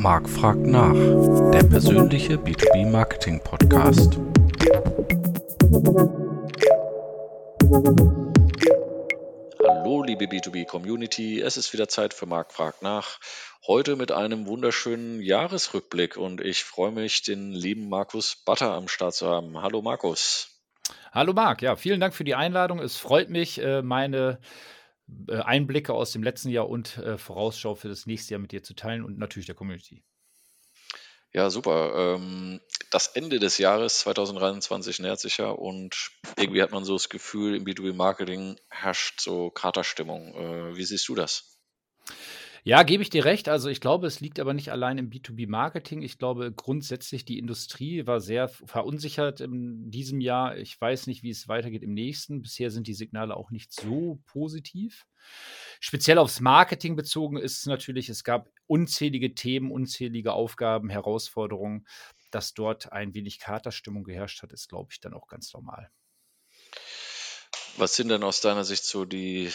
Marc fragt nach, der persönliche B2B Marketing Podcast. Hallo liebe B2B Community, es ist wieder Zeit für Marc fragt nach. Heute mit einem wunderschönen Jahresrückblick und ich freue mich, den lieben Markus Butter am Start zu haben. Hallo Markus. Hallo Marc, ja, vielen Dank für die Einladung. Es freut mich, äh, meine Einblicke aus dem letzten Jahr und äh, Vorausschau für das nächste Jahr mit dir zu teilen und natürlich der Community. Ja, super. Ähm, das Ende des Jahres 2023 nähert sich ja und irgendwie hat man so das Gefühl, im B2B-Marketing herrscht so Katerstimmung. Äh, wie siehst du das? Ja, gebe ich dir recht. Also ich glaube, es liegt aber nicht allein im B2B-Marketing. Ich glaube grundsätzlich, die Industrie war sehr verunsichert in diesem Jahr. Ich weiß nicht, wie es weitergeht im nächsten. Bisher sind die Signale auch nicht so positiv. Speziell aufs Marketing bezogen ist es natürlich, es gab unzählige Themen, unzählige Aufgaben, Herausforderungen. Dass dort ein wenig Katerstimmung geherrscht hat, ist, glaube ich, dann auch ganz normal. Was sind denn aus deiner Sicht so die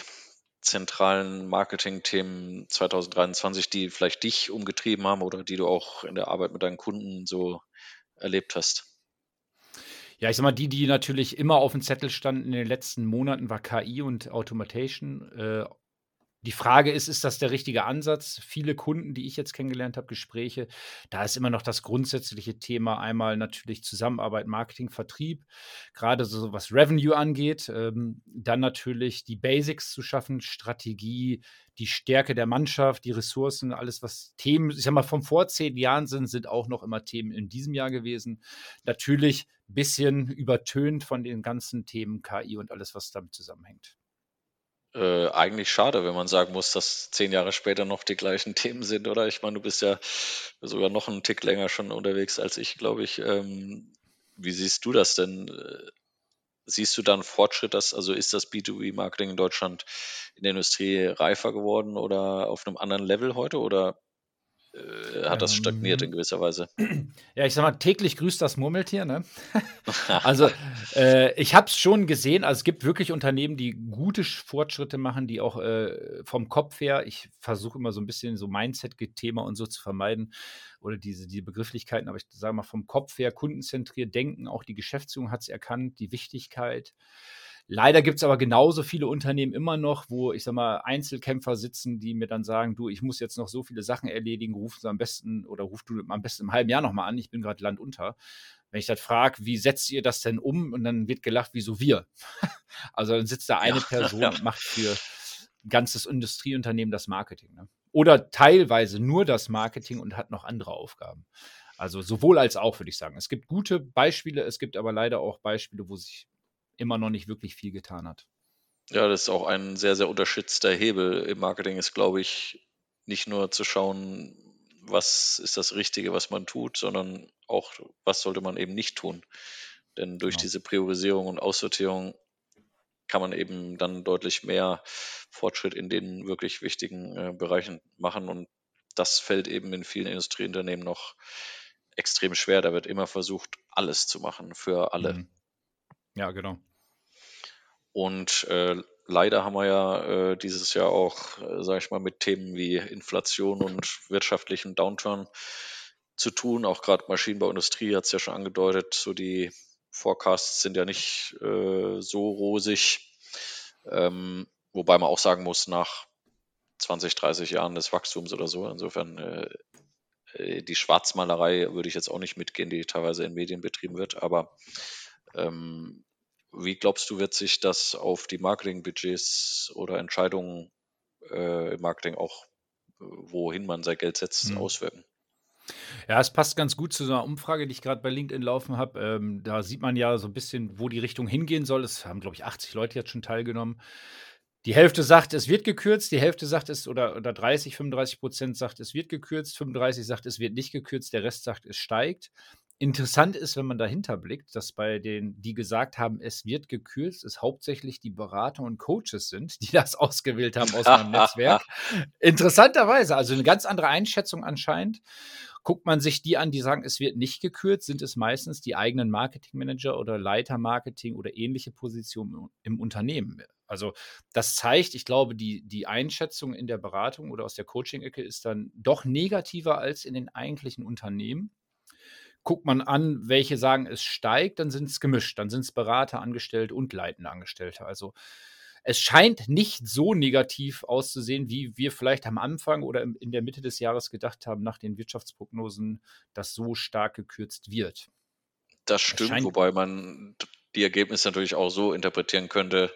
zentralen Marketing-Themen 2023, die vielleicht dich umgetrieben haben oder die du auch in der Arbeit mit deinen Kunden so erlebt hast? Ja, ich sag mal, die, die natürlich immer auf dem Zettel standen in den letzten Monaten, war KI und Automation. Äh, die Frage ist, ist das der richtige Ansatz? Viele Kunden, die ich jetzt kennengelernt habe, Gespräche, da ist immer noch das grundsätzliche Thema einmal natürlich Zusammenarbeit, Marketing, Vertrieb, gerade so was Revenue angeht. Ähm, dann natürlich die Basics zu schaffen, Strategie, die Stärke der Mannschaft, die Ressourcen, alles was Themen, ich sag mal, von vor zehn Jahren sind, sind auch noch immer Themen in diesem Jahr gewesen. Natürlich ein bisschen übertönt von den ganzen Themen KI und alles, was damit zusammenhängt. Äh, eigentlich schade, wenn man sagen muss, dass zehn Jahre später noch die gleichen Themen sind, oder? Ich meine, du bist ja sogar noch einen Tick länger schon unterwegs als ich, glaube ich. Ähm, wie siehst du das denn? Äh, siehst du dann Fortschritt, dass, also ist das B2B-Marketing in Deutschland in der Industrie reifer geworden oder auf einem anderen Level heute oder hat das stagniert in ähm. gewisser Weise. Ja, ich sag mal, täglich grüßt das Murmeltier. Ne? also, äh, ich habe es schon gesehen. Also, es gibt wirklich Unternehmen, die gute Fortschritte machen, die auch äh, vom Kopf her, ich versuche immer so ein bisschen so Mindset-Thema und so zu vermeiden oder diese, diese Begrifflichkeiten, aber ich sage mal, vom Kopf her kundenzentriert denken. Auch die Geschäftsführung hat es erkannt, die Wichtigkeit. Leider gibt es aber genauso viele Unternehmen immer noch, wo ich sag mal Einzelkämpfer sitzen, die mir dann sagen, du, ich muss jetzt noch so viele Sachen erledigen, ruf sie am besten oder ruf du am besten im halben Jahr nochmal an, ich bin gerade landunter. Wenn ich das frage, wie setzt ihr das denn um? Und dann wird gelacht, wieso wir? also dann sitzt da eine ja, Person ja. und macht für ein ganzes Industrieunternehmen das Marketing. Ne? Oder teilweise nur das Marketing und hat noch andere Aufgaben. Also sowohl als auch, würde ich sagen. Es gibt gute Beispiele, es gibt aber leider auch Beispiele, wo sich immer noch nicht wirklich viel getan hat. Ja, das ist auch ein sehr, sehr unterschätzter Hebel im Marketing, ist, glaube ich, nicht nur zu schauen, was ist das Richtige, was man tut, sondern auch, was sollte man eben nicht tun. Denn durch genau. diese Priorisierung und Aussortierung kann man eben dann deutlich mehr Fortschritt in den wirklich wichtigen äh, Bereichen machen. Und das fällt eben in vielen Industrieunternehmen noch extrem schwer. Da wird immer versucht, alles zu machen für alle. Mhm. Ja, genau. Und äh, leider haben wir ja äh, dieses Jahr auch, äh, sage ich mal, mit Themen wie Inflation und wirtschaftlichen Downturn zu tun. Auch gerade Maschinenbauindustrie hat es ja schon angedeutet. So die Forecasts sind ja nicht äh, so rosig. Ähm, wobei man auch sagen muss, nach 20, 30 Jahren des Wachstums oder so. Insofern äh, äh, die Schwarzmalerei würde ich jetzt auch nicht mitgehen, die teilweise in Medien betrieben wird. Aber ähm, wie glaubst du, wird sich das auf die Marketingbudgets oder Entscheidungen äh, im Marketing auch, wohin man sein Geld setzt, mhm. auswirken? Ja, es passt ganz gut zu so einer Umfrage, die ich gerade bei LinkedIn laufen habe. Ähm, da sieht man ja so ein bisschen, wo die Richtung hingehen soll. Es haben, glaube ich, 80 Leute jetzt schon teilgenommen. Die Hälfte sagt, es wird gekürzt, die Hälfte sagt es, oder, oder 30, 35 Prozent sagt, es wird gekürzt, 35 sagt, es wird nicht gekürzt, der Rest sagt, es steigt. Interessant ist, wenn man dahinter blickt, dass bei den, die gesagt haben, es wird gekürzt, es hauptsächlich die Berater und Coaches sind, die das ausgewählt haben aus meinem Netzwerk. Interessanterweise, also eine ganz andere Einschätzung anscheinend. Guckt man sich die an, die sagen, es wird nicht gekürzt, sind es meistens die eigenen Marketingmanager oder Leiter Marketing oder ähnliche Positionen im Unternehmen. Also das zeigt, ich glaube, die, die Einschätzung in der Beratung oder aus der Coaching-Ecke ist dann doch negativer als in den eigentlichen Unternehmen. Guckt man an, welche sagen, es steigt, dann sind es gemischt. Dann sind es Berater, Angestellte und leitende Angestellte. Also es scheint nicht so negativ auszusehen, wie wir vielleicht am Anfang oder in der Mitte des Jahres gedacht haben, nach den Wirtschaftsprognosen, dass so stark gekürzt wird. Das stimmt, wobei man die Ergebnisse natürlich auch so interpretieren könnte,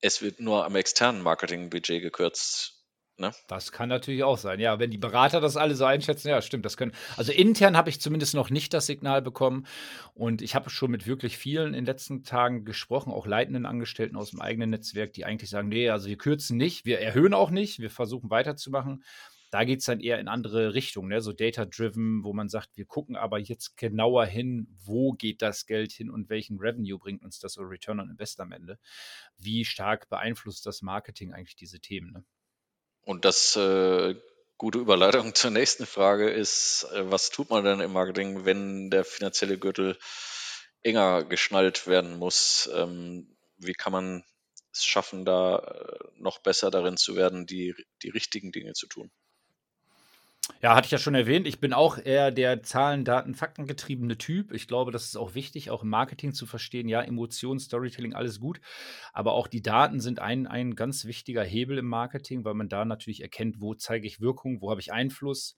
es wird nur am externen Marketingbudget gekürzt. Ne? Das kann natürlich auch sein. Ja, wenn die Berater das alle so einschätzen, ja, stimmt. Das können. Also intern habe ich zumindest noch nicht das Signal bekommen. Und ich habe schon mit wirklich vielen in den letzten Tagen gesprochen, auch leitenden Angestellten aus dem eigenen Netzwerk, die eigentlich sagen: Nee, also wir kürzen nicht, wir erhöhen auch nicht, wir versuchen weiterzumachen. Da geht es dann eher in andere Richtungen, ne? so data-driven, wo man sagt, wir gucken aber jetzt genauer hin, wo geht das Geld hin und welchen Revenue bringt uns das oder Return on Invest am Ende. Wie stark beeinflusst das Marketing eigentlich diese Themen? Ne? Und das äh, gute Überleitung zur nächsten Frage ist, äh, was tut man denn im Marketing, wenn der finanzielle Gürtel enger geschnallt werden muss? Ähm, wie kann man es schaffen, da äh, noch besser darin zu werden, die, die richtigen Dinge zu tun? Ja, hatte ich ja schon erwähnt. Ich bin auch eher der Zahlen, Daten, Fakten getriebene Typ. Ich glaube, das ist auch wichtig, auch im Marketing zu verstehen. Ja, Emotionen, Storytelling, alles gut. Aber auch die Daten sind ein, ein ganz wichtiger Hebel im Marketing, weil man da natürlich erkennt, wo zeige ich Wirkung, wo habe ich Einfluss.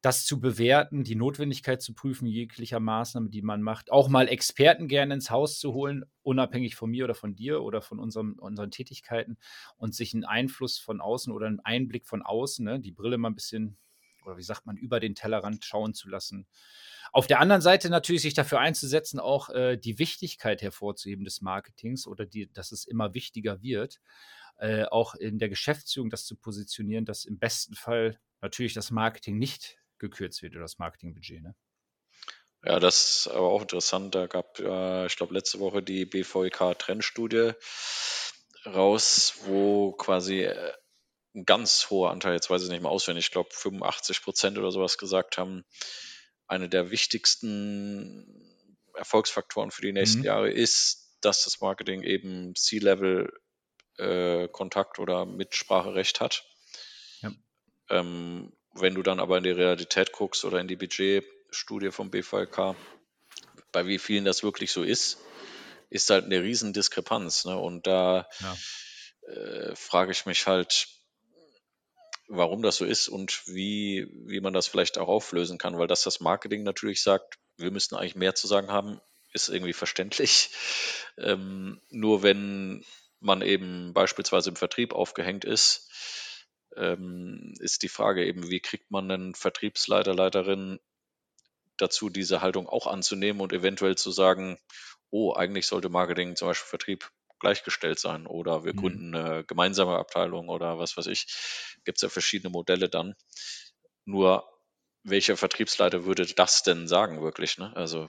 Das zu bewerten, die Notwendigkeit zu prüfen, jeglicher Maßnahme, die man macht. Auch mal Experten gerne ins Haus zu holen, unabhängig von mir oder von dir oder von unserem, unseren Tätigkeiten und sich einen Einfluss von außen oder einen Einblick von außen, ne, die Brille mal ein bisschen oder wie sagt man, über den Tellerrand schauen zu lassen. Auf der anderen Seite natürlich sich dafür einzusetzen, auch äh, die Wichtigkeit hervorzuheben des Marketings oder die, dass es immer wichtiger wird, äh, auch in der Geschäftsführung das zu positionieren, dass im besten Fall natürlich das Marketing nicht gekürzt wird oder das Marketingbudget. Ne? Ja, das ist aber auch interessant. Da gab, äh, ich glaube, letzte Woche die BVK-Trendstudie raus, wo quasi äh, ein ganz hoher Anteil, jetzt weiß ich nicht mehr auswendig, ich glaube 85 Prozent oder sowas gesagt haben, eine der wichtigsten Erfolgsfaktoren für die nächsten mhm. Jahre ist, dass das Marketing eben C-Level äh, Kontakt oder Mitspracherecht hat. Ja. Ähm, wenn du dann aber in die Realität guckst oder in die Budgetstudie vom BVK, bei wie vielen das wirklich so ist, ist halt eine riesen Diskrepanz. Ne? Und da ja. äh, frage ich mich halt, warum das so ist und wie, wie man das vielleicht auch auflösen kann, weil dass das Marketing natürlich sagt, wir müssten eigentlich mehr zu sagen haben, ist irgendwie verständlich. Ähm, nur wenn man eben beispielsweise im Vertrieb aufgehängt ist, ähm, ist die Frage eben, wie kriegt man einen Vertriebsleiter, Leiterin dazu, diese Haltung auch anzunehmen und eventuell zu sagen, oh, eigentlich sollte Marketing zum Beispiel Vertrieb gleichgestellt sein oder wir mhm. gründen eine gemeinsame Abteilung oder was weiß ich. Gibt es ja verschiedene Modelle dann. Nur welcher Vertriebsleiter würde das denn sagen, wirklich? Ne? Also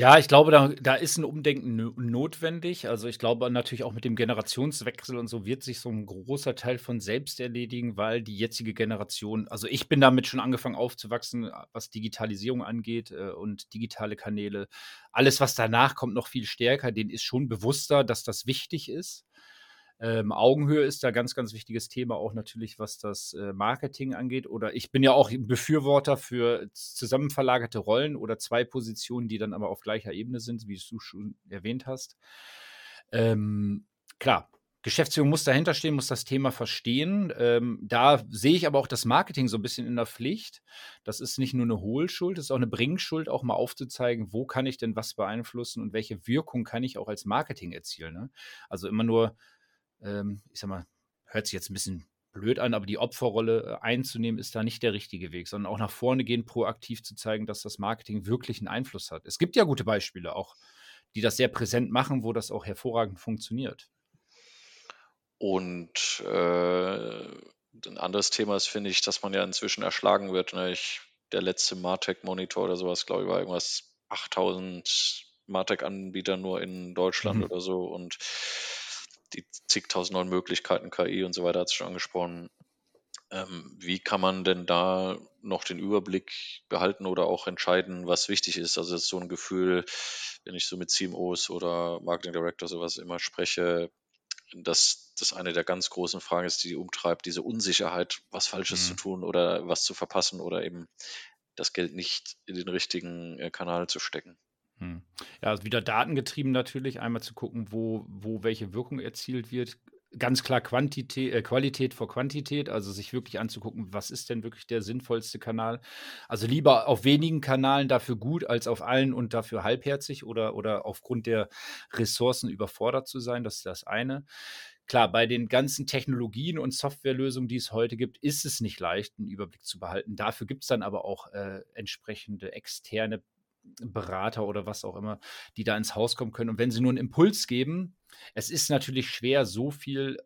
ja, ich glaube, da, da ist ein Umdenken notwendig. Also ich glaube natürlich auch mit dem Generationswechsel und so wird sich so ein großer Teil von selbst erledigen, weil die jetzige Generation, also ich bin damit schon angefangen aufzuwachsen, was Digitalisierung angeht äh, und digitale Kanäle. Alles, was danach kommt, noch viel stärker, denen ist schon bewusster, dass das wichtig ist. Ähm, Augenhöhe ist da ganz, ganz wichtiges Thema, auch natürlich, was das äh, Marketing angeht. Oder ich bin ja auch Befürworter für zusammenverlagerte Rollen oder zwei Positionen, die dann aber auf gleicher Ebene sind, wie du schon erwähnt hast. Ähm, klar, Geschäftsführung muss dahinter stehen, muss das Thema verstehen. Ähm, da sehe ich aber auch das Marketing so ein bisschen in der Pflicht. Das ist nicht nur eine Hohlschuld, das ist auch eine Bringschuld, auch mal aufzuzeigen, wo kann ich denn was beeinflussen und welche Wirkung kann ich auch als Marketing erzielen. Ne? Also immer nur ähm, ich sag mal, hört sich jetzt ein bisschen blöd an, aber die Opferrolle äh, einzunehmen, ist da nicht der richtige Weg, sondern auch nach vorne gehen, proaktiv zu zeigen, dass das Marketing wirklich einen Einfluss hat. Es gibt ja gute Beispiele auch, die das sehr präsent machen, wo das auch hervorragend funktioniert. Und äh, ein anderes Thema ist, finde ich, dass man ja inzwischen erschlagen wird. Ne? Ich, der letzte Martech-Monitor oder sowas, glaube ich, war irgendwas 8000 Martech-Anbieter nur in Deutschland mhm. oder so. Und die zigtausend neuen Möglichkeiten, KI und so weiter hat es schon angesprochen. Ähm, wie kann man denn da noch den Überblick behalten oder auch entscheiden, was wichtig ist? Also das ist so ein Gefühl, wenn ich so mit CMOs oder Marketing Directors sowas immer spreche, dass das eine der ganz großen Fragen ist, die die umtreibt, diese Unsicherheit, was Falsches zu Mhm. tun oder was zu verpassen oder eben das Geld nicht in den richtigen äh, Kanal zu stecken. Hm. Ja, also wieder datengetrieben natürlich, einmal zu gucken, wo, wo welche Wirkung erzielt wird. Ganz klar Quantität, äh, Qualität vor Quantität, also sich wirklich anzugucken, was ist denn wirklich der sinnvollste Kanal. Also lieber auf wenigen Kanalen dafür gut, als auf allen und dafür halbherzig oder, oder aufgrund der Ressourcen überfordert zu sein. Das ist das eine. Klar, bei den ganzen Technologien und Softwarelösungen, die es heute gibt, ist es nicht leicht, einen Überblick zu behalten. Dafür gibt es dann aber auch äh, entsprechende externe Berater oder was auch immer, die da ins Haus kommen können. Und wenn sie nur einen Impuls geben, es ist natürlich schwer, so viel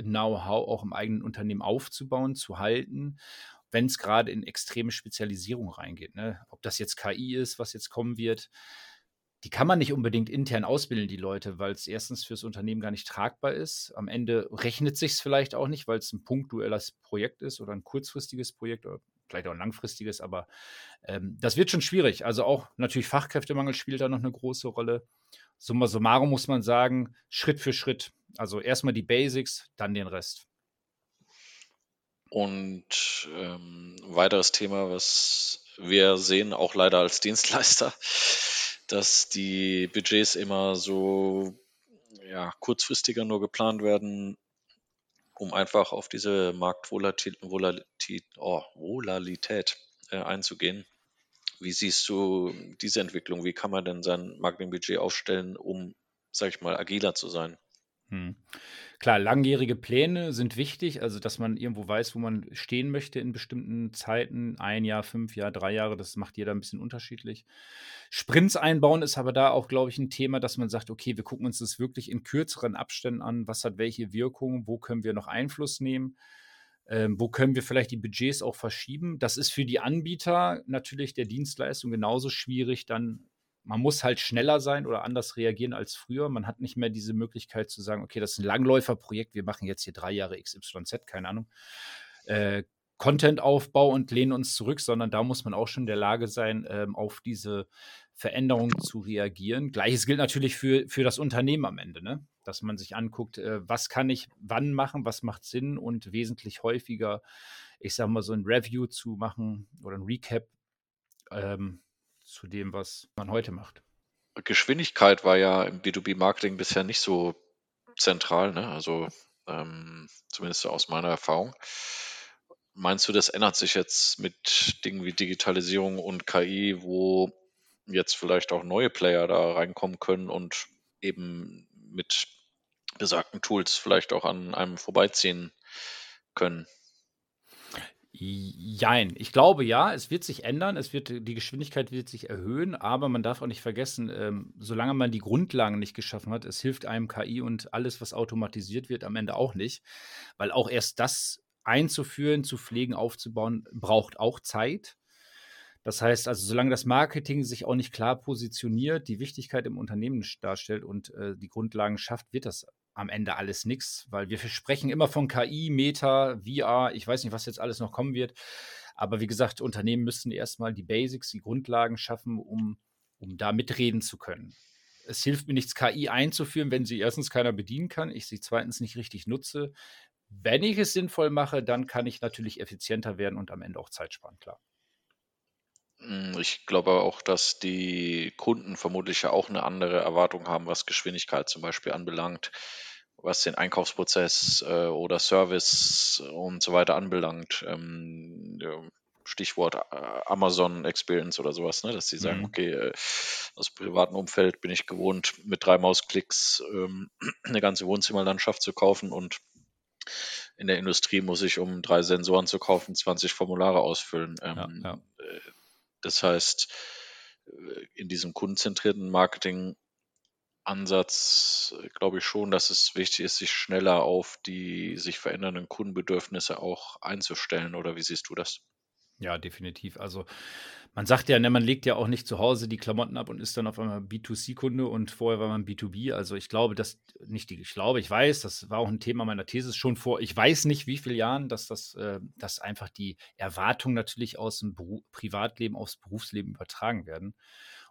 Know-how auch im eigenen Unternehmen aufzubauen, zu halten, wenn es gerade in extreme Spezialisierung reingeht. Ne? Ob das jetzt KI ist, was jetzt kommen wird, die kann man nicht unbedingt intern ausbilden, die Leute, weil es erstens fürs Unternehmen gar nicht tragbar ist. Am Ende rechnet sich es vielleicht auch nicht, weil es ein punktuelles Projekt ist oder ein kurzfristiges Projekt oder vielleicht auch ein langfristiges, aber ähm, das wird schon schwierig. Also auch natürlich Fachkräftemangel spielt da noch eine große Rolle. Summa summarum muss man sagen, Schritt für Schritt. Also erstmal die Basics, dann den Rest. Und ähm, weiteres Thema, was wir sehen, auch leider als Dienstleister, dass die Budgets immer so ja, kurzfristiger nur geplant werden, um einfach auf diese Marktvolatilität Volatil, oh, äh, einzugehen. Wie siehst du diese Entwicklung? Wie kann man denn sein Marketingbudget aufstellen, um, sag ich mal, agiler zu sein? Hm. Klar, langjährige Pläne sind wichtig, also dass man irgendwo weiß, wo man stehen möchte in bestimmten Zeiten. Ein Jahr, fünf Jahre, drei Jahre, das macht jeder ein bisschen unterschiedlich. Sprints einbauen ist aber da auch, glaube ich, ein Thema, dass man sagt, okay, wir gucken uns das wirklich in kürzeren Abständen an, was hat welche Wirkung, wo können wir noch Einfluss nehmen. Ähm, wo können wir vielleicht die Budgets auch verschieben? Das ist für die Anbieter natürlich der Dienstleistung genauso schwierig, dann man muss halt schneller sein oder anders reagieren als früher. Man hat nicht mehr diese Möglichkeit zu sagen, okay, das ist ein Langläuferprojekt, wir machen jetzt hier drei Jahre XYZ, keine Ahnung. Äh, Content-Aufbau und lehnen uns zurück, sondern da muss man auch schon in der Lage sein, ähm, auf diese Veränderungen zu reagieren. Gleiches gilt natürlich für, für das Unternehmen am Ende, ne? dass man sich anguckt, äh, was kann ich wann machen, was macht Sinn und wesentlich häufiger, ich sage mal, so ein Review zu machen oder ein Recap. Ähm, zu dem, was man heute macht. Geschwindigkeit war ja im B2B-Marketing bisher nicht so zentral, ne? also ähm, zumindest aus meiner Erfahrung. Meinst du, das ändert sich jetzt mit Dingen wie Digitalisierung und KI, wo jetzt vielleicht auch neue Player da reinkommen können und eben mit besagten Tools vielleicht auch an einem vorbeiziehen können? Jein. Ich glaube ja, es wird sich ändern, es wird die Geschwindigkeit wird sich erhöhen, aber man darf auch nicht vergessen, ähm, solange man die Grundlagen nicht geschaffen hat, es hilft einem KI und alles, was automatisiert wird, am Ende auch nicht, weil auch erst das einzuführen, zu pflegen, aufzubauen, braucht auch Zeit. Das heißt also, solange das Marketing sich auch nicht klar positioniert, die Wichtigkeit im Unternehmen darstellt und äh, die Grundlagen schafft, wird das am Ende alles nichts, weil wir sprechen immer von KI, Meta, VR, ich weiß nicht, was jetzt alles noch kommen wird. Aber wie gesagt, Unternehmen müssen erstmal die Basics, die Grundlagen schaffen, um, um da mitreden zu können. Es hilft mir nichts, KI einzuführen, wenn sie erstens keiner bedienen kann, ich sie zweitens nicht richtig nutze. Wenn ich es sinnvoll mache, dann kann ich natürlich effizienter werden und am Ende auch Zeit sparen, klar. Hm, ich glaube auch, dass die Kunden vermutlich ja auch eine andere Erwartung haben, was Geschwindigkeit zum Beispiel anbelangt was den Einkaufsprozess äh, oder Service und so weiter anbelangt. Ähm, Stichwort äh, Amazon Experience oder sowas, ne? dass sie sagen, Mhm. okay, äh, aus dem privaten Umfeld bin ich gewohnt, mit drei Mausklicks ähm, eine ganze Wohnzimmerlandschaft zu kaufen und in der Industrie muss ich, um drei Sensoren zu kaufen, 20 Formulare ausfüllen. Ja, Ähm, ja. äh, Das heißt, äh, in diesem kundenzentrierten Marketing Ansatz äh, glaube ich schon, dass es wichtig ist, sich schneller auf die sich verändernden Kundenbedürfnisse auch einzustellen. Oder wie siehst du das? Ja, definitiv. Also man sagt ja, ne, man legt ja auch nicht zu Hause die Klamotten ab und ist dann auf einmal B2C-Kunde und vorher war man B2B. Also ich glaube, dass nicht die, ich glaube, ich weiß, das war auch ein Thema meiner These schon vor, ich weiß nicht, wie viele Jahren, dass das, äh, dass einfach die Erwartungen natürlich aus dem Beru Privatleben aufs Berufsleben übertragen werden.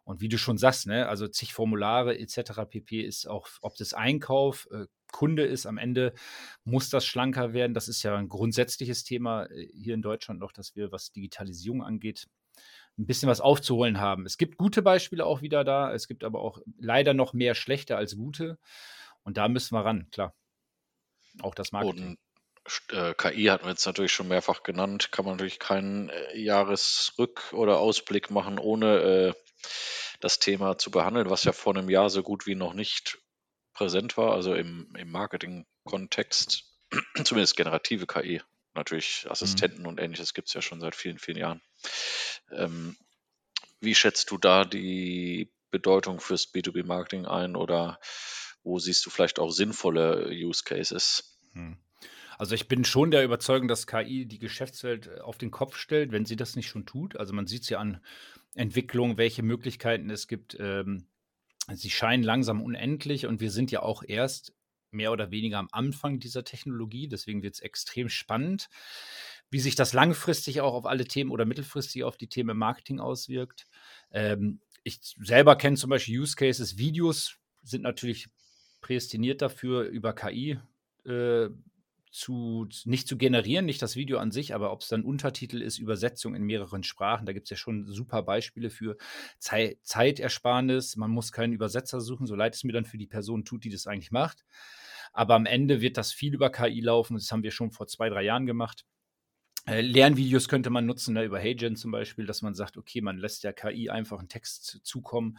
Und wie du schon sagst, ne, also zig Formulare etc. pp. ist auch, ob das Einkauf, äh, Kunde ist, am Ende muss das schlanker werden. Das ist ja ein grundsätzliches Thema äh, hier in Deutschland noch, dass wir, was Digitalisierung angeht, ein bisschen was aufzuholen haben. Es gibt gute Beispiele auch wieder da, es gibt aber auch leider noch mehr schlechte als gute. Und da müssen wir ran, klar. Auch das Marketing. Und äh, KI hatten wir jetzt natürlich schon mehrfach genannt, kann man natürlich keinen äh, Jahresrück- oder Ausblick machen, ohne äh, das Thema zu behandeln, was ja vor einem Jahr so gut wie noch nicht präsent war, also im, im Marketing-Kontext, zumindest generative KI. Natürlich. Assistenten mhm. und ähnliches gibt es ja schon seit vielen, vielen Jahren. Ähm, wie schätzt du da die Bedeutung fürs B2B-Marketing ein oder wo siehst du vielleicht auch sinnvolle Use Cases? Hm. Also ich bin schon der Überzeugung, dass KI die Geschäftswelt äh, auf den Kopf stellt, wenn sie das nicht schon tut. Also man sieht es ja an Entwicklungen, welche Möglichkeiten es gibt. Ähm, sie scheinen langsam unendlich und wir sind ja auch erst mehr oder weniger am Anfang dieser Technologie. Deswegen wird es extrem spannend, wie sich das langfristig auch auf alle Themen oder mittelfristig auf die Themen Marketing auswirkt. Ähm, ich selber kenne zum Beispiel Use Cases. Videos sind natürlich prädestiniert dafür, über KI äh, zu, nicht zu generieren, nicht das Video an sich, aber ob es dann Untertitel ist, Übersetzung in mehreren Sprachen, da gibt es ja schon super Beispiele für Zei Zeitersparnis. Man muss keinen Übersetzer suchen, so leid es mir dann für die Person tut, die das eigentlich macht. Aber am Ende wird das viel über KI laufen. Das haben wir schon vor zwei, drei Jahren gemacht. Äh, Lernvideos könnte man nutzen, ne, über HeyGen zum Beispiel, dass man sagt, okay, man lässt der KI einfach einen Text zukommen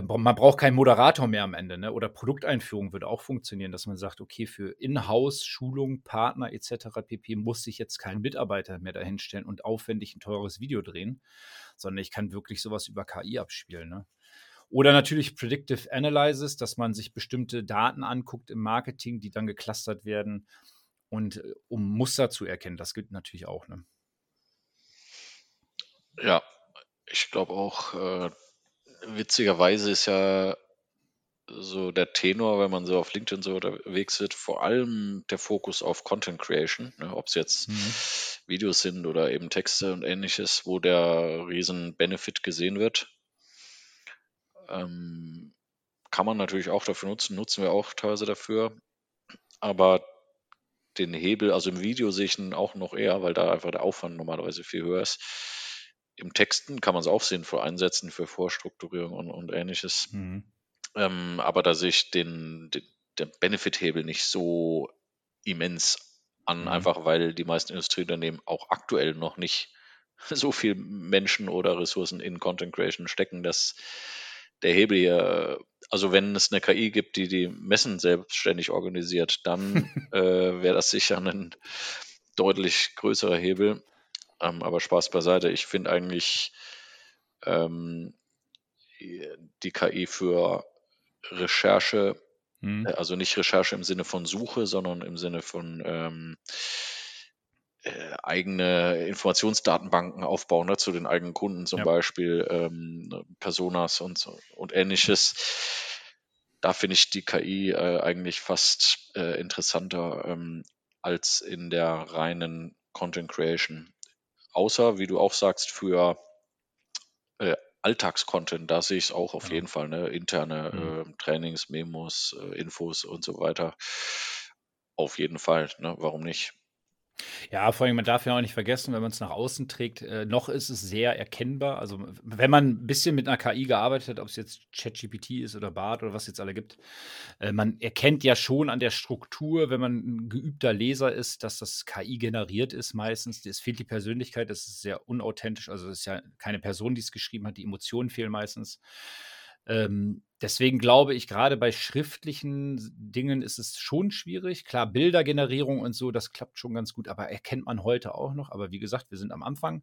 man braucht keinen Moderator mehr am Ende, ne? Oder Produkteinführung würde auch funktionieren, dass man sagt, okay, für Inhouse, Schulung, Partner etc. pp. muss sich jetzt kein Mitarbeiter mehr dahinstellen und aufwendig ein teures Video drehen, sondern ich kann wirklich sowas über KI abspielen. Ne? Oder natürlich Predictive Analysis, dass man sich bestimmte Daten anguckt im Marketing, die dann geclustert werden und äh, um Muster zu erkennen. Das gilt natürlich auch. Ne? Ja, ich glaube auch, äh, witzigerweise ist ja so der Tenor, wenn man so auf LinkedIn so unterwegs ist, vor allem der Fokus auf Content Creation, ne, ob es jetzt mhm. Videos sind oder eben Texte und ähnliches, wo der riesen Benefit gesehen wird. Ähm, kann man natürlich auch dafür nutzen, nutzen wir auch teilweise dafür. Aber den Hebel, also im Video sehe ich ihn auch noch eher, weil da einfach der Aufwand normalerweise viel höher ist im Texten kann man es auch sinnvoll einsetzen für Vorstrukturierung und, und ähnliches. Mhm. Ähm, aber da sehe ich den, den, den Benefit-Hebel nicht so immens an, mhm. einfach weil die meisten Industrieunternehmen auch aktuell noch nicht so viel Menschen oder Ressourcen in Content Creation stecken, dass der Hebel hier, also wenn es eine KI gibt, die die Messen selbstständig organisiert, dann äh, wäre das sicher ein deutlich größerer Hebel. Ähm, aber Spaß beiseite. Ich finde eigentlich ähm, die KI für Recherche, hm. Also nicht Recherche im Sinne von Suche, sondern im Sinne von ähm, äh, eigene Informationsdatenbanken aufbauen ne, zu den eigenen Kunden, zum ja. Beispiel ähm, Personas und, und ähnliches. Da finde ich die KI äh, eigentlich fast äh, interessanter ähm, als in der reinen Content Creation. Außer, wie du auch sagst, für äh, Alltagscontent, da sehe ich es auch auf ja. jeden Fall, ne? interne mhm. äh, Trainings, Memos, äh, Infos und so weiter. Auf jeden Fall, ne? warum nicht? Ja, vor allem, man darf ja auch nicht vergessen, wenn man es nach außen trägt, äh, noch ist es sehr erkennbar. Also, wenn man ein bisschen mit einer KI gearbeitet hat, ob es jetzt ChatGPT ist oder BART oder was jetzt alle gibt, äh, man erkennt ja schon an der Struktur, wenn man ein geübter Leser ist, dass das KI generiert ist meistens. Es fehlt die Persönlichkeit, das ist sehr unauthentisch. Also, es ist ja keine Person, die es geschrieben hat, die Emotionen fehlen meistens. Ähm, deswegen glaube ich, gerade bei schriftlichen Dingen ist es schon schwierig. Klar, Bildergenerierung und so, das klappt schon ganz gut, aber erkennt man heute auch noch. Aber wie gesagt, wir sind am Anfang.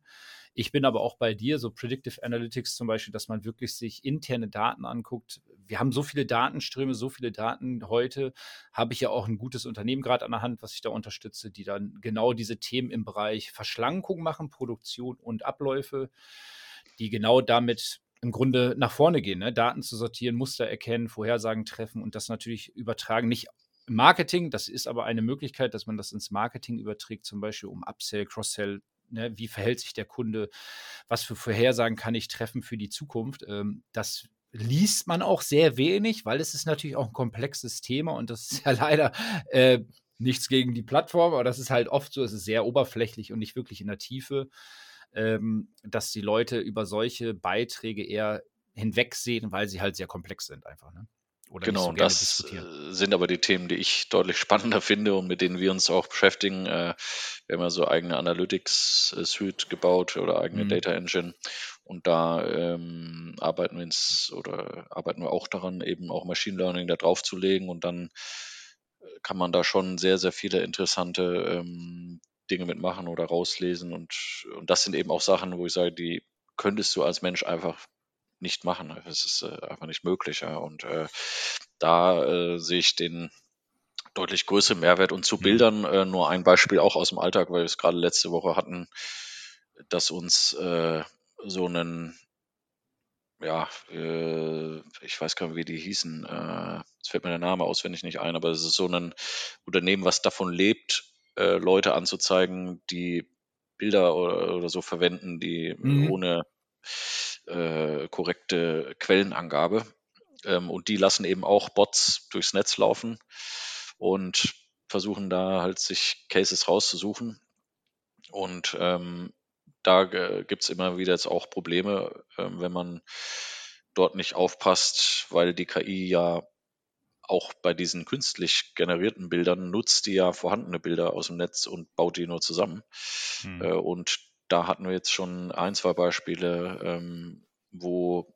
Ich bin aber auch bei dir, so Predictive Analytics zum Beispiel, dass man wirklich sich interne Daten anguckt. Wir haben so viele Datenströme, so viele Daten. Heute habe ich ja auch ein gutes Unternehmen gerade an der Hand, was ich da unterstütze, die dann genau diese Themen im Bereich Verschlankung machen, Produktion und Abläufe, die genau damit im Grunde nach vorne gehen, ne? Daten zu sortieren, Muster erkennen, Vorhersagen treffen und das natürlich übertragen, nicht Marketing, das ist aber eine Möglichkeit, dass man das ins Marketing überträgt, zum Beispiel um Upsell, Cross-Sell, ne? wie verhält sich der Kunde, was für Vorhersagen kann ich treffen für die Zukunft. Ähm, das liest man auch sehr wenig, weil es ist natürlich auch ein komplexes Thema und das ist ja leider äh, nichts gegen die Plattform, aber das ist halt oft so, es ist sehr oberflächlich und nicht wirklich in der Tiefe ähm, dass die Leute über solche Beiträge eher hinwegsehen, weil sie halt sehr komplex sind einfach. Ne? Oder genau, so das äh, sind aber die Themen, die ich deutlich spannender finde und mit denen wir uns auch beschäftigen. Äh, wir haben ja so eigene Analytics-Suite gebaut oder eigene mhm. Data Engine und da ähm, arbeiten wir ins oder arbeiten wir auch daran, eben auch Machine Learning da drauf zu legen und dann äh, kann man da schon sehr, sehr viele interessante ähm, Dinge mitmachen oder rauslesen. Und, und das sind eben auch Sachen, wo ich sage, die könntest du als Mensch einfach nicht machen. Es ist äh, einfach nicht möglich. Ja. Und äh, da äh, sehe ich den deutlich größeren Mehrwert. Und zu mhm. Bildern äh, nur ein Beispiel auch aus dem Alltag, weil wir es gerade letzte Woche hatten, dass uns äh, so einen ja, äh, ich weiß gar nicht, wie die hießen. Äh, es fällt mir der Name auswendig nicht ein, aber es ist so ein Unternehmen, was davon lebt, äh, Leute anzuzeigen, die Bilder oder, oder so verwenden, die mhm. ohne äh, korrekte Quellenangabe. Ähm, und die lassen eben auch Bots durchs Netz laufen und versuchen da halt sich Cases rauszusuchen. Und ähm, da gibt es immer wieder jetzt auch Probleme, ähm, wenn man dort nicht aufpasst, weil die KI ja auch bei diesen künstlich generierten Bildern nutzt die ja vorhandene Bilder aus dem Netz und baut die nur zusammen. Hm. Äh, und da hatten wir jetzt schon ein, zwei Beispiele, ähm, wo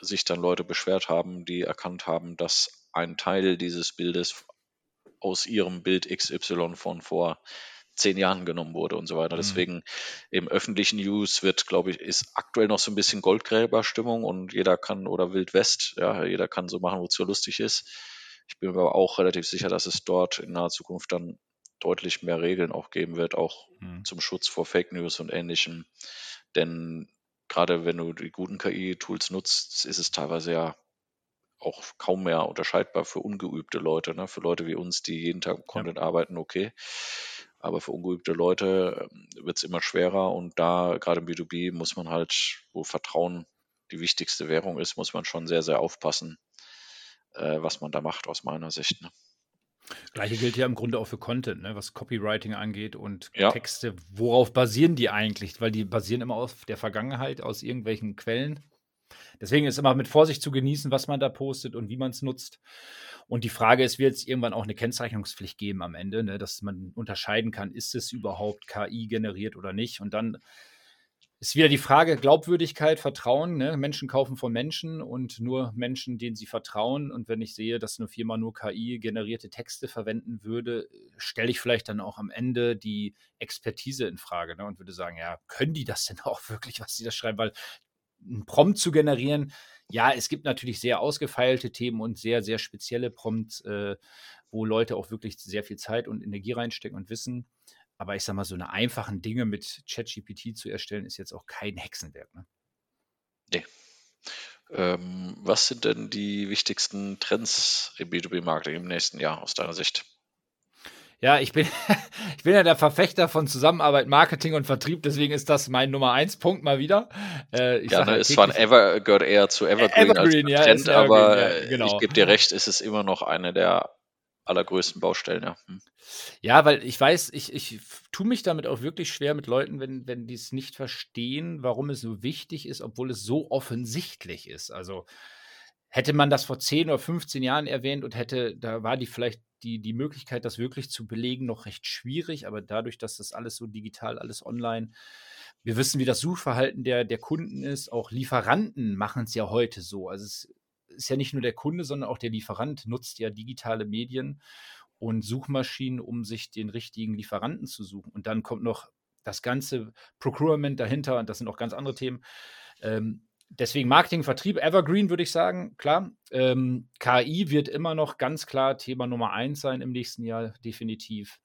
sich dann Leute beschwert haben, die erkannt haben, dass ein Teil dieses Bildes aus ihrem Bild XY von vor zehn Jahren genommen wurde und so weiter. Mhm. Deswegen im öffentlichen News wird, glaube ich, ist aktuell noch so ein bisschen Goldgräberstimmung und jeder kann oder Wild West, ja, jeder kann so machen, wozu lustig ist. Ich bin mir aber auch relativ sicher, dass es dort in naher Zukunft dann deutlich mehr Regeln auch geben wird, auch mhm. zum Schutz vor Fake News und ähnlichem. Denn gerade wenn du die guten KI-Tools nutzt, ist es teilweise ja auch kaum mehr unterscheidbar für ungeübte Leute. Ne? Für Leute wie uns, die jeden Tag Content ja. arbeiten, okay. Aber für ungeübte Leute ähm, wird es immer schwerer und da gerade im B2B muss man halt, wo Vertrauen die wichtigste Währung ist, muss man schon sehr, sehr aufpassen, äh, was man da macht, aus meiner Sicht. Ne? Gleiche gilt ja im Grunde auch für Content, ne? was Copywriting angeht und ja. Texte. Worauf basieren die eigentlich? Weil die basieren immer auf der Vergangenheit, aus irgendwelchen Quellen. Deswegen ist immer mit Vorsicht zu genießen, was man da postet und wie man es nutzt. Und die Frage ist, wird es irgendwann auch eine Kennzeichnungspflicht geben am Ende, ne? dass man unterscheiden kann, ist es überhaupt KI generiert oder nicht? Und dann ist wieder die Frage Glaubwürdigkeit, Vertrauen. Ne? Menschen kaufen von Menschen und nur Menschen, denen sie vertrauen. Und wenn ich sehe, dass eine Firma nur KI-generierte Texte verwenden würde, stelle ich vielleicht dann auch am Ende die Expertise in Frage ne? und würde sagen, ja, können die das denn auch wirklich, was sie da schreiben? Weil ein Prompt zu generieren, ja, es gibt natürlich sehr ausgefeilte Themen und sehr, sehr spezielle Prompts, äh, wo Leute auch wirklich sehr viel Zeit und Energie reinstecken und wissen. Aber ich sag mal, so eine einfachen Dinge mit ChatGPT zu erstellen, ist jetzt auch kein Hexenwerk. Ne? Nee. Ähm, was sind denn die wichtigsten Trends im B2B-Marketing im nächsten Jahr aus deiner Sicht? Ja, ich bin, ich bin ja der Verfechter von Zusammenarbeit, Marketing und Vertrieb, deswegen ist das mein Nummer eins Punkt mal wieder. Äh, ja, ne, halt zwar ein Ever, gehört eher zu Evergreen, Evergreen als Trend, ja, aber ja, genau. ich gebe dir recht, es ist immer noch eine der allergrößten Baustellen, ja. Hm. Ja, weil ich weiß, ich, ich tue mich damit auch wirklich schwer mit Leuten, wenn, wenn die es nicht verstehen, warum es so wichtig ist, obwohl es so offensichtlich ist. Also hätte man das vor 10 oder 15 Jahren erwähnt und hätte, da war die vielleicht die, die Möglichkeit, das wirklich zu belegen, noch recht schwierig, aber dadurch, dass das alles so digital, alles online, wir wissen, wie das Suchverhalten der, der Kunden ist, auch Lieferanten machen es ja heute so. Also es ist ja nicht nur der Kunde, sondern auch der Lieferant nutzt ja digitale Medien und Suchmaschinen, um sich den richtigen Lieferanten zu suchen. Und dann kommt noch das ganze Procurement dahinter und das sind auch ganz andere Themen. Ähm, deswegen Marketing, Vertrieb, Evergreen würde ich sagen, klar. Ähm, KI wird immer noch ganz klar Thema Nummer eins sein im nächsten Jahr, definitiv.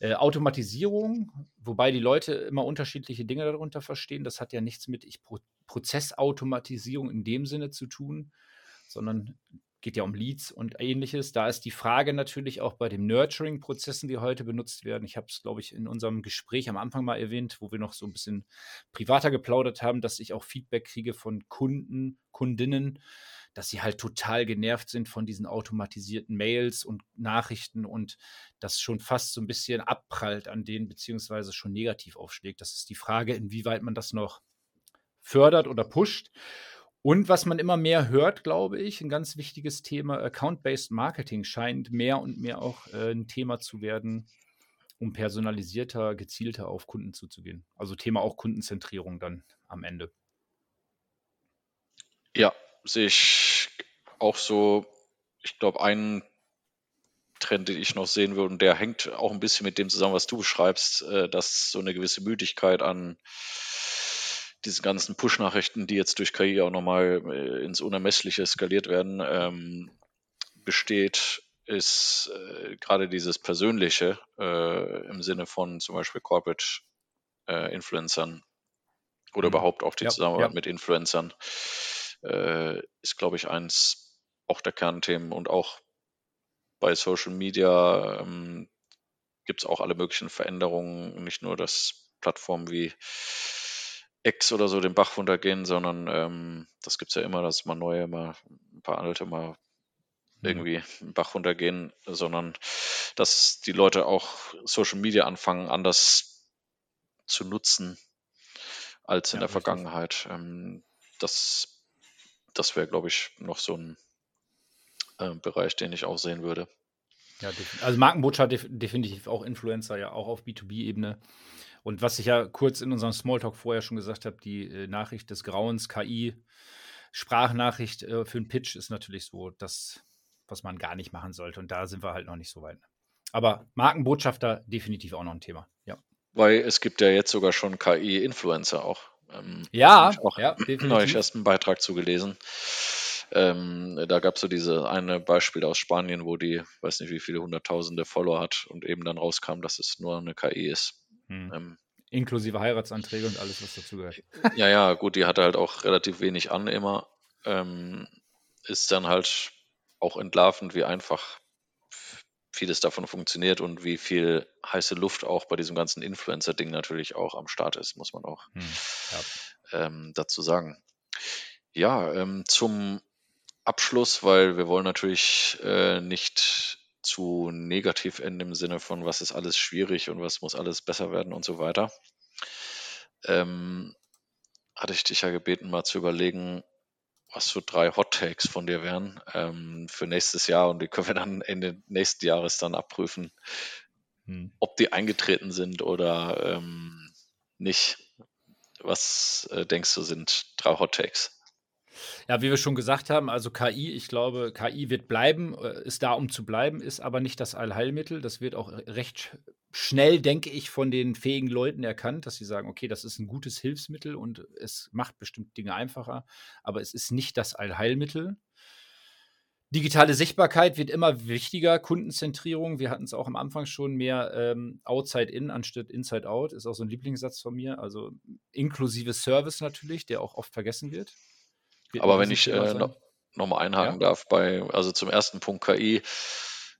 Äh, Automatisierung, wobei die Leute immer unterschiedliche Dinge darunter verstehen. Das hat ja nichts mit ich, Pro Prozessautomatisierung in dem Sinne zu tun, sondern geht ja um Leads und ähnliches. Da ist die Frage natürlich auch bei den Nurturing-Prozessen, die heute benutzt werden. Ich habe es, glaube ich, in unserem Gespräch am Anfang mal erwähnt, wo wir noch so ein bisschen privater geplaudert haben, dass ich auch Feedback kriege von Kunden, Kundinnen, dass sie halt total genervt sind von diesen automatisierten Mails und Nachrichten und das schon fast so ein bisschen abprallt an denen, beziehungsweise schon negativ aufschlägt. Das ist die Frage, inwieweit man das noch fördert oder pusht. Und was man immer mehr hört, glaube ich, ein ganz wichtiges Thema, Account-Based Marketing scheint mehr und mehr auch äh, ein Thema zu werden, um personalisierter, gezielter auf Kunden zuzugehen. Also Thema auch Kundenzentrierung dann am Ende. Ja, sehe ich auch so. Ich glaube, ein Trend, den ich noch sehen würde, und der hängt auch ein bisschen mit dem zusammen, was du beschreibst, äh, dass so eine gewisse Müdigkeit an diesen ganzen Push-Nachrichten, die jetzt durch KI auch nochmal äh, ins Unermessliche skaliert werden, ähm, besteht, ist äh, gerade dieses Persönliche äh, im Sinne von zum Beispiel Corporate äh, Influencern oder mhm. überhaupt auch die ja, Zusammenarbeit ja. mit Influencern, äh, ist, glaube ich, eins auch der Kernthemen und auch bei Social Media ähm, gibt es auch alle möglichen Veränderungen, nicht nur, dass Plattformen wie Ex oder so den Bach runtergehen, sondern ähm, das gibt es ja immer, dass mal neue, mal ein paar alte mal mhm. irgendwie den Bach runtergehen, sondern dass die Leute auch Social Media anfangen, anders zu nutzen als in ja, der richtig. Vergangenheit. Ähm, das das wäre, glaube ich, noch so ein äh, Bereich, den ich auch sehen würde. Ja, also Markenbotschaft definitiv auch Influencer, ja auch auf B2B-Ebene. Und was ich ja kurz in unserem Smalltalk vorher schon gesagt habe, die äh, Nachricht des Grauens, KI, Sprachnachricht äh, für einen Pitch ist natürlich so das, was man gar nicht machen sollte. Und da sind wir halt noch nicht so weit. Aber Markenbotschafter definitiv auch noch ein Thema, ja. Weil es gibt ja jetzt sogar schon KI-Influencer auch. Ähm, ja, auch ja. Neulich erst einen Beitrag zugelesen. Ähm, da gab es so diese eine Beispiel aus Spanien, wo die, weiß nicht wie viele hunderttausende Follower hat und eben dann rauskam, dass es nur eine KI ist. Hm. Ähm, Inklusive Heiratsanträge und alles, was dazugehört. Ja, ja, gut, die hatte halt auch relativ wenig an immer. Ähm, ist dann halt auch entlarvend, wie einfach vieles davon funktioniert und wie viel heiße Luft auch bei diesem ganzen Influencer-Ding natürlich auch am Start ist, muss man auch hm, ja. ähm, dazu sagen. Ja, ähm, zum Abschluss, weil wir wollen natürlich äh, nicht zu negativ enden im Sinne von, was ist alles schwierig und was muss alles besser werden und so weiter. Ähm, hatte ich dich ja gebeten, mal zu überlegen, was so drei Hot Takes von dir wären ähm, für nächstes Jahr und die können wir dann Ende nächsten Jahres dann abprüfen, hm. ob die eingetreten sind oder ähm, nicht. Was äh, denkst du sind drei Hot Takes? Ja, wie wir schon gesagt haben, also KI, ich glaube, KI wird bleiben, äh, ist da, um zu bleiben, ist aber nicht das Allheilmittel. Das wird auch recht schnell, denke ich, von den fähigen Leuten erkannt, dass sie sagen, okay, das ist ein gutes Hilfsmittel und es macht bestimmt Dinge einfacher, aber es ist nicht das Allheilmittel. Digitale Sichtbarkeit wird immer wichtiger, Kundenzentrierung. Wir hatten es auch am Anfang schon mehr ähm, Outside In anstatt Inside Out, ist auch so ein Lieblingssatz von mir. Also inklusive Service natürlich, der auch oft vergessen wird. Aber wenn ich äh, noch, noch mal einhaken ja? darf, bei, also zum ersten Punkt KI,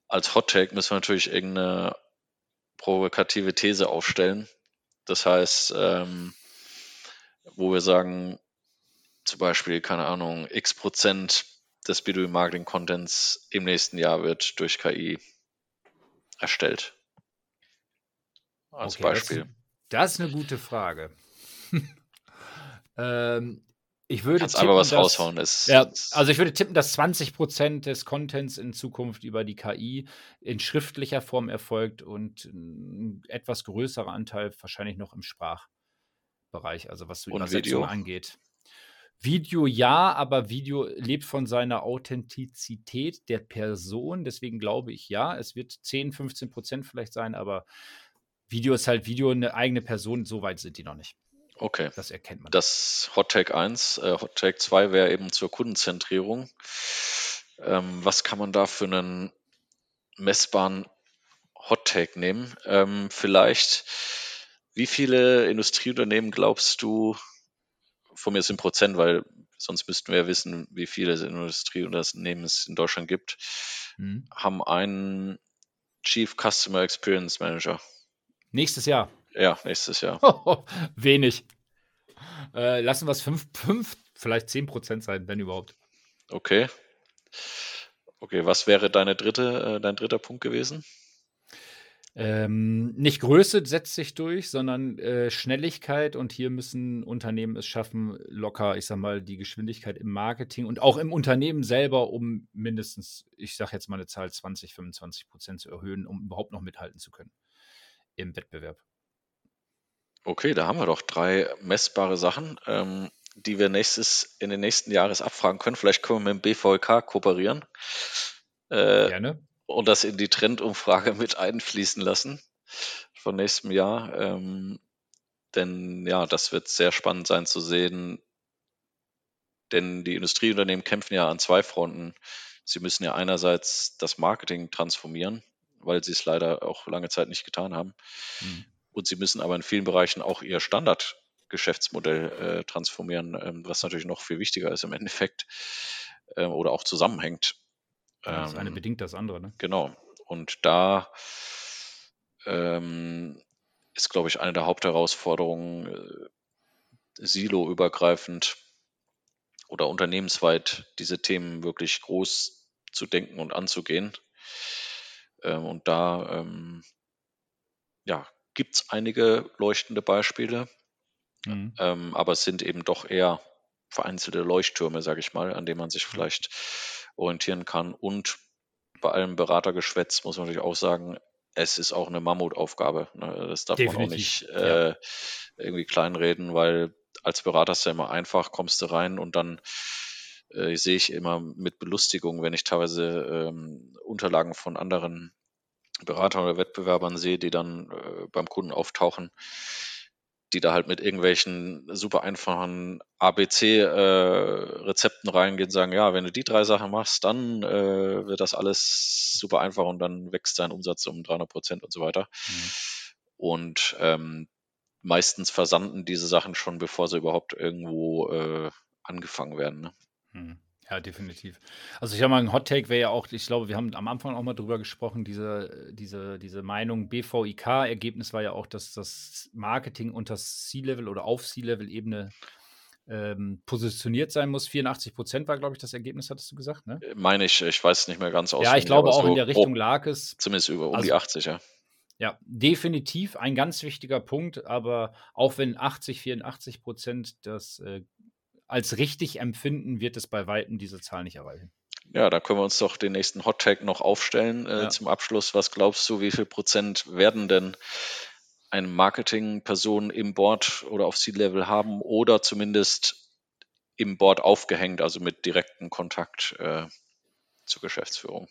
als Hot Take müssen wir natürlich irgendeine provokative These aufstellen. Das heißt, ähm, wo wir sagen, zum Beispiel, keine Ahnung, x Prozent des B2B Marketing Contents im nächsten Jahr wird durch KI erstellt. Als okay, Beispiel. Das, das, ist eine gute Frage. ähm, ich würde Kannst tippen, aber was dass, raushauen. Ist, ja, also ich würde tippen, dass 20 Prozent des Contents in Zukunft über die KI in schriftlicher Form erfolgt und ein etwas größerer Anteil wahrscheinlich noch im Sprachbereich, also was so Übersetzung angeht. Video ja, aber Video lebt von seiner Authentizität der Person. Deswegen glaube ich ja, es wird 10, 15 Prozent vielleicht sein, aber Video ist halt Video, eine eigene Person, so weit sind die noch nicht. Okay. Das erkennt man. Das Hot Take 1, äh, Hot Take 2 wäre eben zur Kundenzentrierung. Ähm, was kann man da für einen messbaren Hot Take nehmen? Ähm, vielleicht, wie viele Industrieunternehmen glaubst du, von mir sind Prozent, weil sonst müssten wir ja wissen, wie viele Industrieunternehmen es in Deutschland gibt, mhm. haben einen Chief Customer Experience Manager. Nächstes Jahr. Ja, nächstes Jahr. Wenig. Äh, lassen wir es 5, 5, vielleicht 10 Prozent sein, wenn überhaupt. Okay. Okay, was wäre deine dritte, äh, dein dritter Punkt gewesen? Ähm, nicht Größe setzt sich durch, sondern äh, Schnelligkeit. Und hier müssen Unternehmen es schaffen, locker, ich sag mal, die Geschwindigkeit im Marketing und auch im Unternehmen selber, um mindestens, ich sag jetzt mal eine Zahl, 20, 25 Prozent zu erhöhen, um überhaupt noch mithalten zu können im Wettbewerb. Okay, da haben wir doch drei messbare Sachen, ähm, die wir nächstes, in den nächsten Jahres abfragen können. Vielleicht können wir mit dem BVK kooperieren. Äh, Gerne. Und das in die Trendumfrage mit einfließen lassen von nächstem Jahr. Ähm, denn ja, das wird sehr spannend sein zu sehen. Denn die Industrieunternehmen kämpfen ja an zwei Fronten. Sie müssen ja einerseits das Marketing transformieren weil sie es leider auch lange Zeit nicht getan haben. Mhm. Und sie müssen aber in vielen Bereichen auch ihr Standardgeschäftsmodell äh, transformieren, ähm, was natürlich noch viel wichtiger ist im Endeffekt äh, oder auch zusammenhängt. Ja, das eine ähm, bedingt das andere. Ne? Genau. Und da ähm, ist, glaube ich, eine der Hauptherausforderungen, äh, siloübergreifend oder unternehmensweit diese Themen wirklich groß zu denken und anzugehen. Ähm, und da ähm, ja, gibt es einige leuchtende Beispiele, mhm. ähm, aber es sind eben doch eher vereinzelte Leuchttürme, sage ich mal, an denen man sich vielleicht orientieren kann. Und bei allem Beratergeschwätz muss man natürlich auch sagen, es ist auch eine Mammutaufgabe. Ne? Das darf Definitiv, man auch nicht äh, ja. irgendwie kleinreden, weil als Berater ist ja immer einfach, kommst du rein und dann äh, sehe ich immer mit Belustigung, wenn ich teilweise ähm, Unterlagen von anderen Beratern oder Wettbewerbern sehe, die dann äh, beim Kunden auftauchen, die da halt mit irgendwelchen super einfachen ABC-Rezepten äh, reingehen, sagen, ja, wenn du die drei Sachen machst, dann äh, wird das alles super einfach und dann wächst dein Umsatz um 300 Prozent und so weiter. Mhm. Und ähm, meistens versanden diese Sachen schon, bevor sie überhaupt irgendwo äh, angefangen werden. Ne? Mhm. Ja, definitiv. Also ich habe mal ein Hot Take wäre ja auch, ich glaube, wir haben am Anfang auch mal drüber gesprochen, diese, diese, diese Meinung BVIK-Ergebnis war ja auch, dass das Marketing unter C-Level oder auf C-Level-Ebene ähm, positioniert sein muss. 84 Prozent war, glaube ich, das Ergebnis, hattest du gesagt, ne? Äh, meine ich, ich weiß es nicht mehr ganz aus. Ja, ich glaube auch so in der Richtung lag es. Zumindest über um also, die 80, ja. Ja, definitiv ein ganz wichtiger Punkt, aber auch wenn 80, 84 Prozent das äh, als richtig empfinden, wird es bei Weitem diese Zahl nicht erreichen. Ja, da können wir uns doch den nächsten Hot Tag noch aufstellen äh, ja. zum Abschluss. Was glaubst du, wie viel Prozent werden denn eine Marketingperson im Board oder auf C-Level haben oder zumindest im Board aufgehängt, also mit direktem Kontakt äh, zur Geschäftsführung?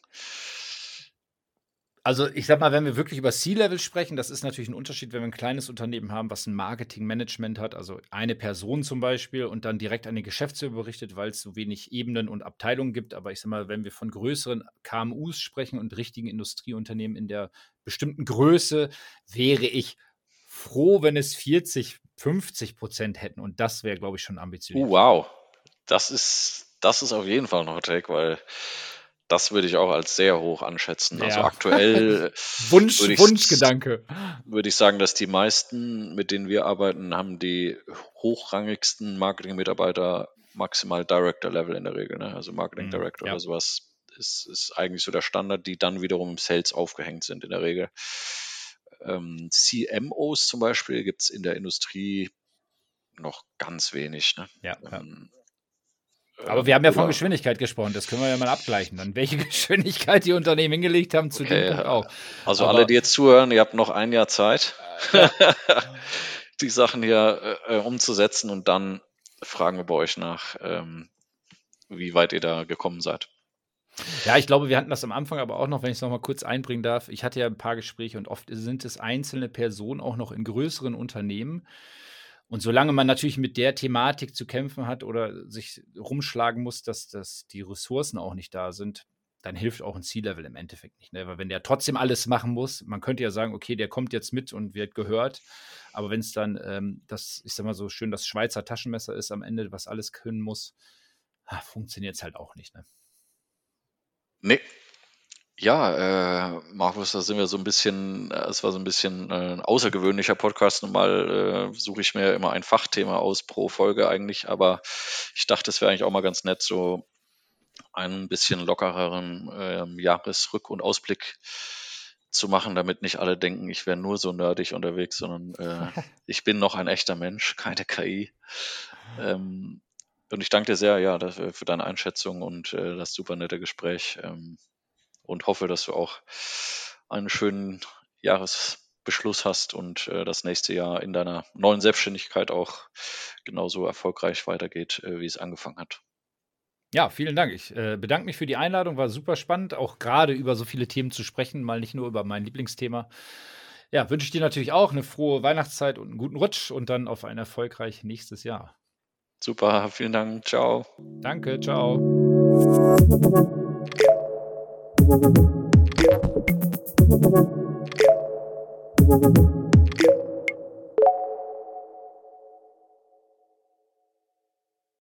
Also ich sag mal, wenn wir wirklich über C-Level sprechen, das ist natürlich ein Unterschied, wenn wir ein kleines Unternehmen haben, was ein Marketing-Management hat, also eine Person zum Beispiel und dann direkt an den Geschäftsführer berichtet, weil es so wenig Ebenen und Abteilungen gibt. Aber ich sag mal, wenn wir von größeren KMUs sprechen und richtigen Industrieunternehmen in der bestimmten Größe, wäre ich froh, wenn es 40, 50 Prozent hätten. Und das wäre, glaube ich, schon ambitioniert. Uh, wow. Das ist, das ist auf jeden Fall noch Take, weil das würde ich auch als sehr hoch anschätzen. Also ja. Also aktuell Wunsch, würde ich, Wunschgedanke. Würde ich sagen, dass die meisten, mit denen wir arbeiten, haben die hochrangigsten Marketing-Mitarbeiter maximal Director-Level in der Regel. Ne? Also Marketing mhm, Director ja. oder sowas ist, ist eigentlich so der Standard, die dann wiederum im Sales aufgehängt sind in der Regel. Ähm, CMOs zum Beispiel gibt es in der Industrie noch ganz wenig. Ne? Ja, ähm, aber wir haben ja von Geschwindigkeit gesprochen, das können wir ja mal abgleichen. Dann welche Geschwindigkeit die Unternehmen hingelegt haben zu okay, dem Punkt auch. Also Aber, alle, die jetzt zuhören, ihr habt noch ein Jahr Zeit, ja. die Sachen hier äh, umzusetzen und dann fragen wir bei euch nach, ähm, wie weit ihr da gekommen seid. Ja, ich glaube, wir hatten das am Anfang aber auch noch, wenn ich es noch mal kurz einbringen darf. Ich hatte ja ein paar Gespräche und oft sind es einzelne Personen auch noch in größeren Unternehmen. Und solange man natürlich mit der Thematik zu kämpfen hat oder sich rumschlagen muss, dass, dass die Ressourcen auch nicht da sind, dann hilft auch ein C-Level im Endeffekt nicht. Ne? Weil wenn der trotzdem alles machen muss, man könnte ja sagen, okay, der kommt jetzt mit und wird gehört. Aber wenn es dann ähm, das, ich sag mal so schön, das Schweizer Taschenmesser ist am Ende, was alles können muss, funktioniert es halt auch nicht. Ne? Nee. Ja, äh, Markus, da sind wir so ein bisschen, äh, es war so ein bisschen äh, ein außergewöhnlicher Podcast. Normal äh, suche ich mir immer ein Fachthema aus pro Folge eigentlich, aber ich dachte, es wäre eigentlich auch mal ganz nett, so einen bisschen lockereren ähm, Jahresrück- und Ausblick zu machen, damit nicht alle denken, ich wäre nur so nerdig unterwegs, sondern äh, ich bin noch ein echter Mensch, keine KI. Ähm, und ich danke dir sehr, ja, für deine Einschätzung und äh, das super nette Gespräch ähm, und hoffe, dass du auch einen schönen Jahresbeschluss hast und äh, das nächste Jahr in deiner neuen Selbstständigkeit auch genauso erfolgreich weitergeht, äh, wie es angefangen hat. Ja, vielen Dank. Ich äh, bedanke mich für die Einladung. War super spannend, auch gerade über so viele Themen zu sprechen, mal nicht nur über mein Lieblingsthema. Ja, wünsche ich dir natürlich auch eine frohe Weihnachtszeit und einen guten Rutsch und dann auf ein erfolgreiches nächstes Jahr. Super, vielen Dank. Ciao. Danke, ciao. Thank you.